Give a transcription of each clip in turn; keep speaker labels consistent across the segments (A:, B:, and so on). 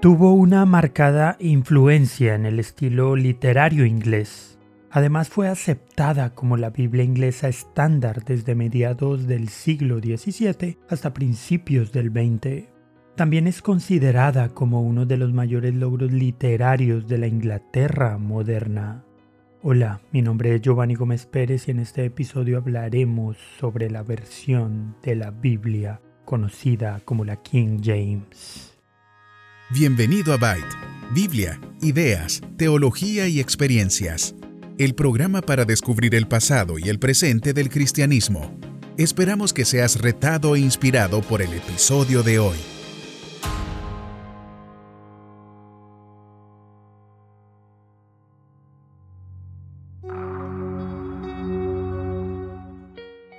A: Tuvo una marcada influencia en el estilo literario inglés. Además fue aceptada como la Biblia inglesa estándar desde mediados del siglo XVII hasta principios del XX. También es considerada como uno de los mayores logros literarios de la Inglaterra moderna. Hola, mi nombre es Giovanni Gómez Pérez y en este episodio hablaremos sobre la versión de la Biblia conocida como la King James.
B: Bienvenido a Byte, Biblia, ideas, teología y experiencias. El programa para descubrir el pasado y el presente del cristianismo. Esperamos que seas retado e inspirado por el episodio de hoy.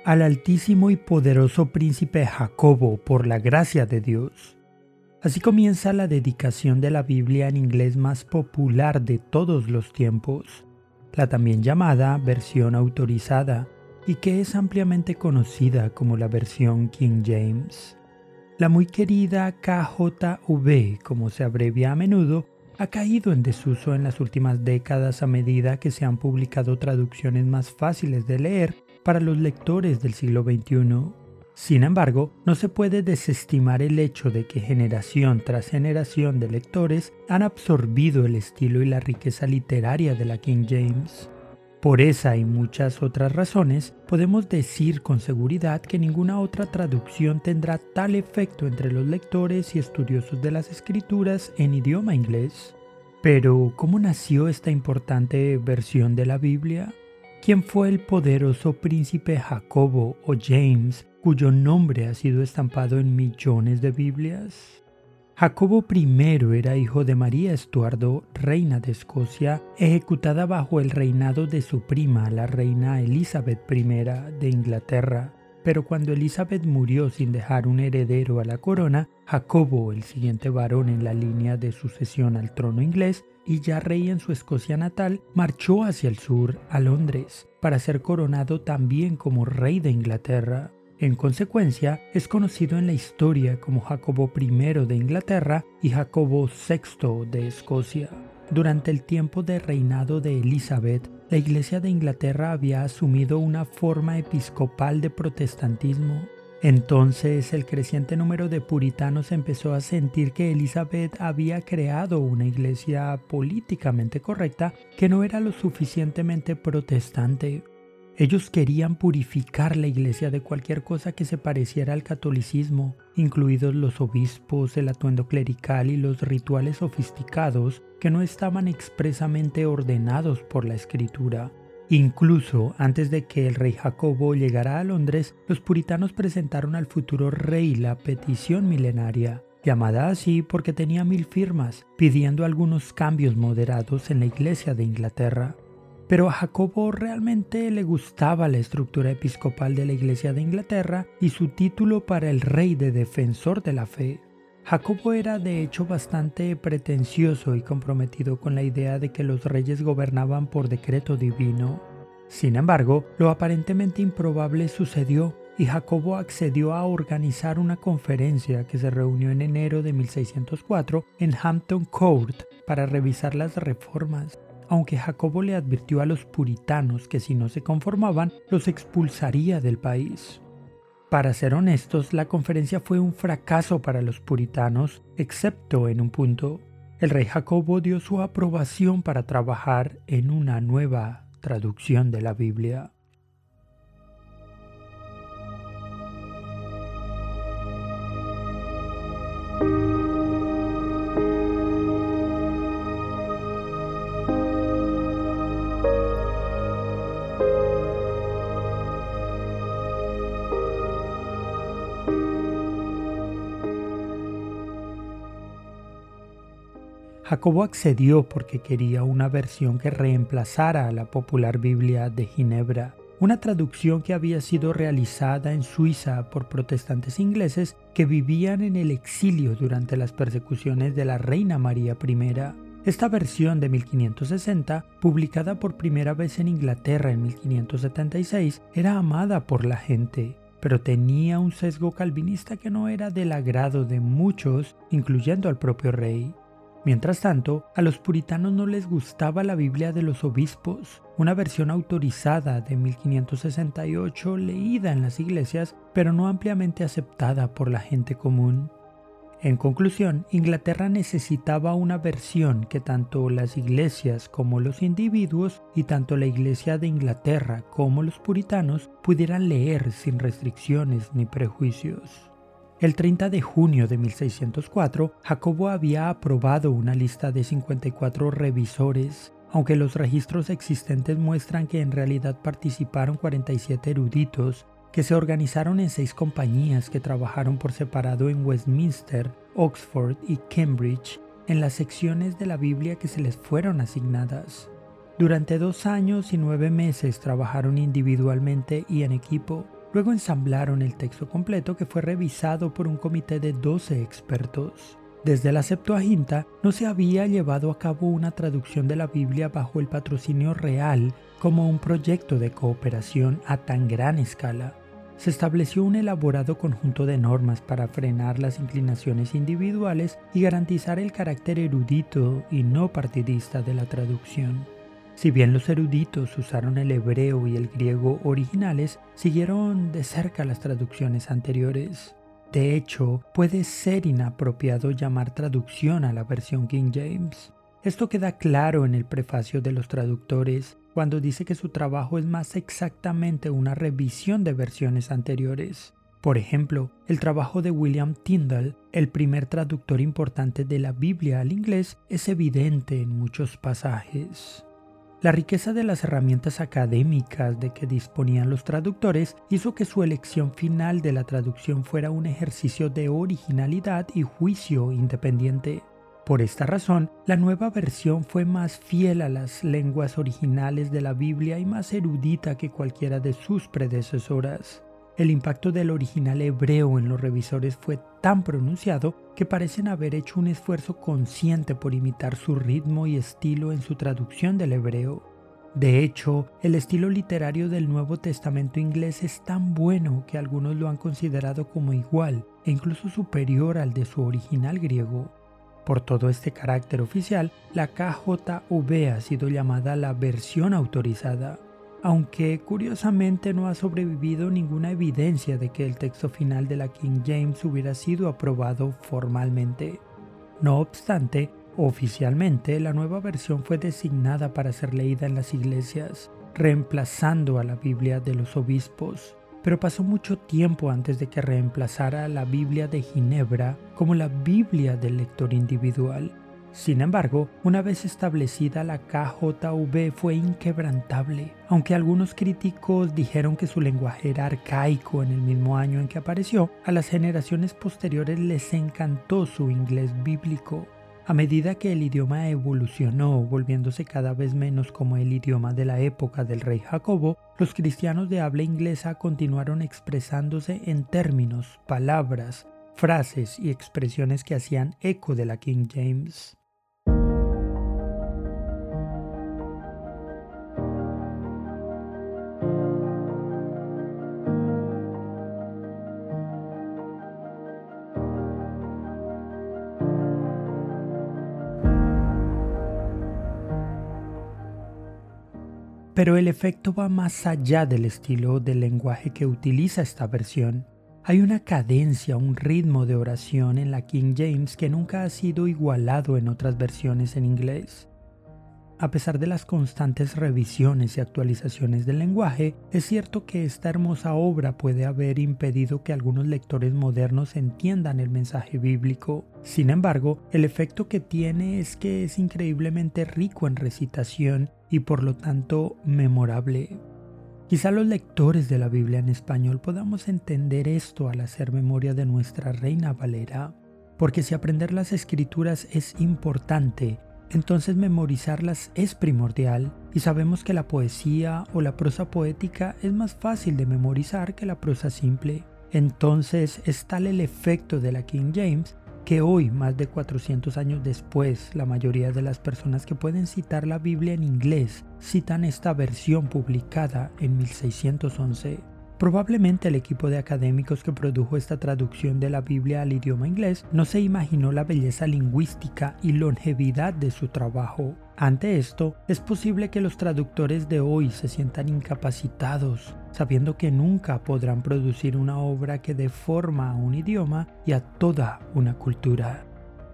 A: al altísimo y poderoso príncipe Jacobo por la gracia de Dios. Así comienza la dedicación de la Biblia en inglés más popular de todos los tiempos, la también llamada versión autorizada y que es ampliamente conocida como la versión King James. La muy querida KJV, como se abrevia a menudo, ha caído en desuso en las últimas décadas a medida que se han publicado traducciones más fáciles de leer para los lectores del siglo XXI. Sin embargo, no se puede desestimar el hecho de que generación tras generación de lectores han absorbido el estilo y la riqueza literaria de la King James. Por esa y muchas otras razones, podemos decir con seguridad que ninguna otra traducción tendrá tal efecto entre los lectores y estudiosos de las escrituras en idioma inglés. Pero, ¿cómo nació esta importante versión de la Biblia? ¿Quién fue el poderoso príncipe Jacobo o James, cuyo nombre ha sido estampado en millones de Biblias? Jacobo I era hijo de María Estuardo, reina de Escocia, ejecutada bajo el reinado de su prima, la reina Elizabeth I de Inglaterra. Pero cuando Elizabeth murió sin dejar un heredero a la corona, Jacobo, el siguiente varón en la línea de sucesión al trono inglés, y ya rey en su Escocia natal, marchó hacia el sur, a Londres, para ser coronado también como rey de Inglaterra. En consecuencia, es conocido en la historia como Jacobo I de Inglaterra y Jacobo VI de Escocia. Durante el tiempo de reinado de Elizabeth, la Iglesia de Inglaterra había asumido una forma episcopal de protestantismo entonces el creciente número de puritanos empezó a sentir que Elizabeth había creado una iglesia políticamente correcta que no era lo suficientemente protestante. Ellos querían purificar la iglesia de cualquier cosa que se pareciera al catolicismo, incluidos los obispos, el atuendo clerical y los rituales sofisticados que no estaban expresamente ordenados por la escritura. Incluso antes de que el rey Jacobo llegara a Londres, los puritanos presentaron al futuro rey la petición milenaria, llamada así porque tenía mil firmas, pidiendo algunos cambios moderados en la iglesia de Inglaterra. Pero a Jacobo realmente le gustaba la estructura episcopal de la iglesia de Inglaterra y su título para el rey de defensor de la fe. Jacobo era de hecho bastante pretencioso y comprometido con la idea de que los reyes gobernaban por decreto divino. Sin embargo, lo aparentemente improbable sucedió y Jacobo accedió a organizar una conferencia que se reunió en enero de 1604 en Hampton Court para revisar las reformas, aunque Jacobo le advirtió a los puritanos que si no se conformaban los expulsaría del país. Para ser honestos, la conferencia fue un fracaso para los puritanos, excepto en un punto. El rey Jacobo dio su aprobación para trabajar en una nueva traducción de la Biblia. Jacobo accedió porque quería una versión que reemplazara a la popular Biblia de Ginebra, una traducción que había sido realizada en Suiza por protestantes ingleses que vivían en el exilio durante las persecuciones de la Reina María I. Esta versión de 1560, publicada por primera vez en Inglaterra en 1576, era amada por la gente, pero tenía un sesgo calvinista que no era del agrado de muchos, incluyendo al propio rey. Mientras tanto, a los puritanos no les gustaba la Biblia de los obispos, una versión autorizada de 1568 leída en las iglesias, pero no ampliamente aceptada por la gente común. En conclusión, Inglaterra necesitaba una versión que tanto las iglesias como los individuos y tanto la Iglesia de Inglaterra como los puritanos pudieran leer sin restricciones ni prejuicios. El 30 de junio de 1604, Jacobo había aprobado una lista de 54 revisores, aunque los registros existentes muestran que en realidad participaron 47 eruditos que se organizaron en seis compañías que trabajaron por separado en Westminster, Oxford y Cambridge en las secciones de la Biblia que se les fueron asignadas. Durante dos años y nueve meses trabajaron individualmente y en equipo, Luego ensamblaron el texto completo que fue revisado por un comité de 12 expertos. Desde la Septuaginta no se había llevado a cabo una traducción de la Biblia bajo el patrocinio real como un proyecto de cooperación a tan gran escala. Se estableció un elaborado conjunto de normas para frenar las inclinaciones individuales y garantizar el carácter erudito y no partidista de la traducción. Si bien los eruditos usaron el hebreo y el griego originales, siguieron de cerca las traducciones anteriores. De hecho, puede ser inapropiado llamar traducción a la versión King James. Esto queda claro en el prefacio de los traductores, cuando dice que su trabajo es más exactamente una revisión de versiones anteriores. Por ejemplo, el trabajo de William Tyndall, el primer traductor importante de la Biblia al inglés, es evidente en muchos pasajes. La riqueza de las herramientas académicas de que disponían los traductores hizo que su elección final de la traducción fuera un ejercicio de originalidad y juicio independiente. Por esta razón, la nueva versión fue más fiel a las lenguas originales de la Biblia y más erudita que cualquiera de sus predecesoras. El impacto del original hebreo en los revisores fue tan pronunciado que parecen haber hecho un esfuerzo consciente por imitar su ritmo y estilo en su traducción del hebreo. De hecho, el estilo literario del Nuevo Testamento inglés es tan bueno que algunos lo han considerado como igual e incluso superior al de su original griego. Por todo este carácter oficial, la KJV ha sido llamada la versión autorizada aunque curiosamente no ha sobrevivido ninguna evidencia de que el texto final de la King James hubiera sido aprobado formalmente. No obstante, oficialmente la nueva versión fue designada para ser leída en las iglesias, reemplazando a la Biblia de los obispos, pero pasó mucho tiempo antes de que reemplazara a la Biblia de Ginebra como la Biblia del lector individual. Sin embargo, una vez establecida la KJV fue inquebrantable, aunque algunos críticos dijeron que su lenguaje era arcaico en el mismo año en que apareció, a las generaciones posteriores les encantó su inglés bíblico. A medida que el idioma evolucionó, volviéndose cada vez menos como el idioma de la época del rey Jacobo, los cristianos de habla inglesa continuaron expresándose en términos, palabras, frases y expresiones que hacían eco de la King James. Pero el efecto va más allá del estilo del lenguaje que utiliza esta versión. Hay una cadencia, un ritmo de oración en la King James que nunca ha sido igualado en otras versiones en inglés. A pesar de las constantes revisiones y actualizaciones del lenguaje, es cierto que esta hermosa obra puede haber impedido que algunos lectores modernos entiendan el mensaje bíblico. Sin embargo, el efecto que tiene es que es increíblemente rico en recitación y por lo tanto memorable. Quizá los lectores de la Biblia en español podamos entender esto al hacer memoria de nuestra Reina Valera, porque si aprender las escrituras es importante, entonces memorizarlas es primordial y sabemos que la poesía o la prosa poética es más fácil de memorizar que la prosa simple. Entonces es tal el efecto de la King James que hoy, más de 400 años después, la mayoría de las personas que pueden citar la Biblia en inglés citan esta versión publicada en 1611 Probablemente el equipo de académicos que produjo esta traducción de la Biblia al idioma inglés no se imaginó la belleza lingüística y longevidad de su trabajo. Ante esto, es posible que los traductores de hoy se sientan incapacitados, sabiendo que nunca podrán producir una obra que deforma a un idioma y a toda una cultura.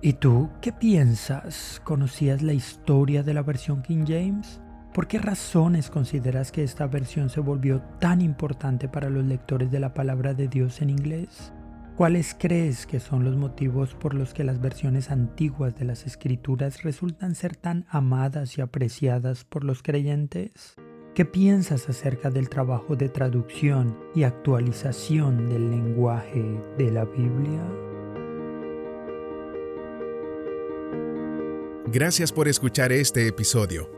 A: ¿Y tú qué piensas? ¿Conocías la historia de la versión King James? ¿Por qué razones consideras que esta versión se volvió tan importante para los lectores de la palabra de Dios en inglés? ¿Cuáles crees que son los motivos por los que las versiones antiguas de las escrituras resultan ser tan amadas y apreciadas por los creyentes? ¿Qué piensas acerca del trabajo de traducción y actualización del lenguaje de la Biblia?
B: Gracias por escuchar este episodio.